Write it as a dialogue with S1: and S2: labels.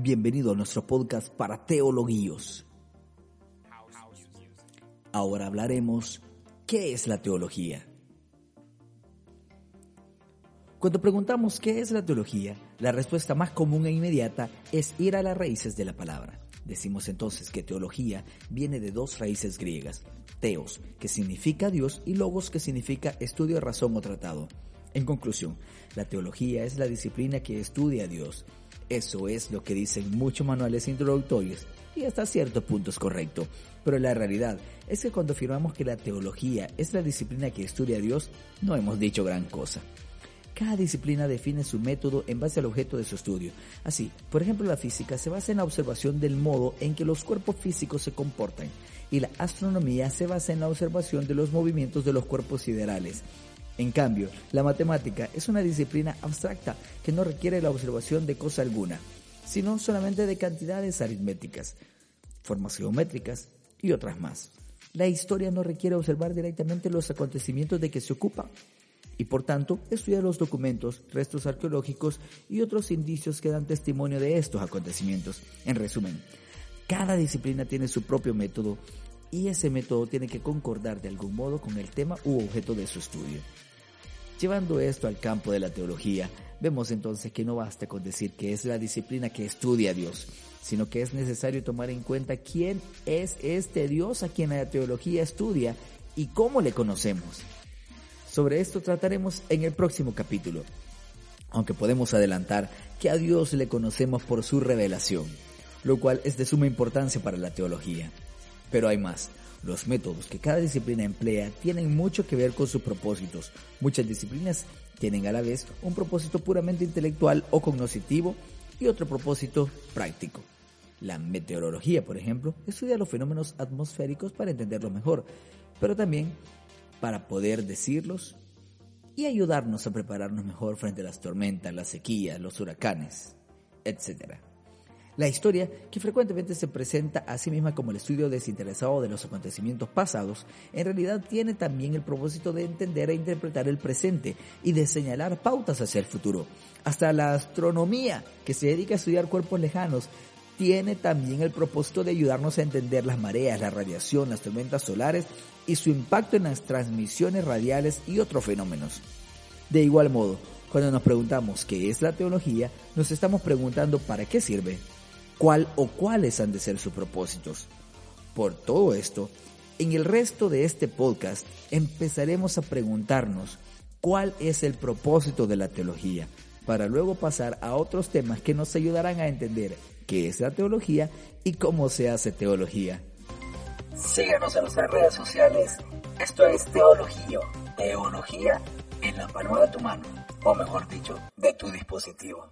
S1: Bienvenido a nuestro podcast para teologuillos. Ahora hablaremos qué es la teología. Cuando preguntamos qué es la teología, la respuesta más común e inmediata es ir a las raíces de la palabra. Decimos entonces que teología viene de dos raíces griegas, teos, que significa Dios, y logos, que significa estudio, razón o tratado. En conclusión, la teología es la disciplina que estudia a Dios. Eso es lo que dicen muchos manuales introductorios y hasta cierto punto es correcto. Pero la realidad es que cuando afirmamos que la teología es la disciplina que estudia a Dios, no hemos dicho gran cosa. Cada disciplina define su método en base al objeto de su estudio. Así, por ejemplo, la física se basa en la observación del modo en que los cuerpos físicos se comportan y la astronomía se basa en la observación de los movimientos de los cuerpos siderales. En cambio, la matemática es una disciplina abstracta que no requiere la observación de cosa alguna, sino solamente de cantidades aritméticas, formas geométricas y otras más. La historia no requiere observar directamente los acontecimientos de que se ocupa, y por tanto estudia los documentos, restos arqueológicos y otros indicios que dan testimonio de estos acontecimientos. En resumen, cada disciplina tiene su propio método y ese método tiene que concordar de algún modo con el tema u objeto de su estudio. Llevando esto al campo de la teología, vemos entonces que no basta con decir que es la disciplina que estudia a Dios, sino que es necesario tomar en cuenta quién es este Dios a quien la teología estudia y cómo le conocemos. Sobre esto trataremos en el próximo capítulo, aunque podemos adelantar que a Dios le conocemos por su revelación, lo cual es de suma importancia para la teología. Pero hay más. Los métodos que cada disciplina emplea tienen mucho que ver con sus propósitos. Muchas disciplinas tienen a la vez un propósito puramente intelectual o cognoscitivo y otro propósito práctico. La meteorología, por ejemplo, estudia los fenómenos atmosféricos para entenderlo mejor, pero también para poder decirlos y ayudarnos a prepararnos mejor frente a las tormentas, las sequías, los huracanes, etc. La historia, que frecuentemente se presenta a sí misma como el estudio desinteresado de los acontecimientos pasados, en realidad tiene también el propósito de entender e interpretar el presente y de señalar pautas hacia el futuro. Hasta la astronomía, que se dedica a estudiar cuerpos lejanos, tiene también el propósito de ayudarnos a entender las mareas, la radiación, las tormentas solares y su impacto en las transmisiones radiales y otros fenómenos. De igual modo, cuando nos preguntamos qué es la teología, nos estamos preguntando para qué sirve, cuál o cuáles han de ser sus propósitos. Por todo esto, en el resto de este podcast empezaremos a preguntarnos cuál es el propósito de la teología, para luego pasar a otros temas que nos ayudarán a entender qué es la teología y cómo se hace teología.
S2: Síguenos en nuestras redes sociales. Esto es Teología. Teología en la palma de tu mano, o mejor dicho, de tu dispositivo.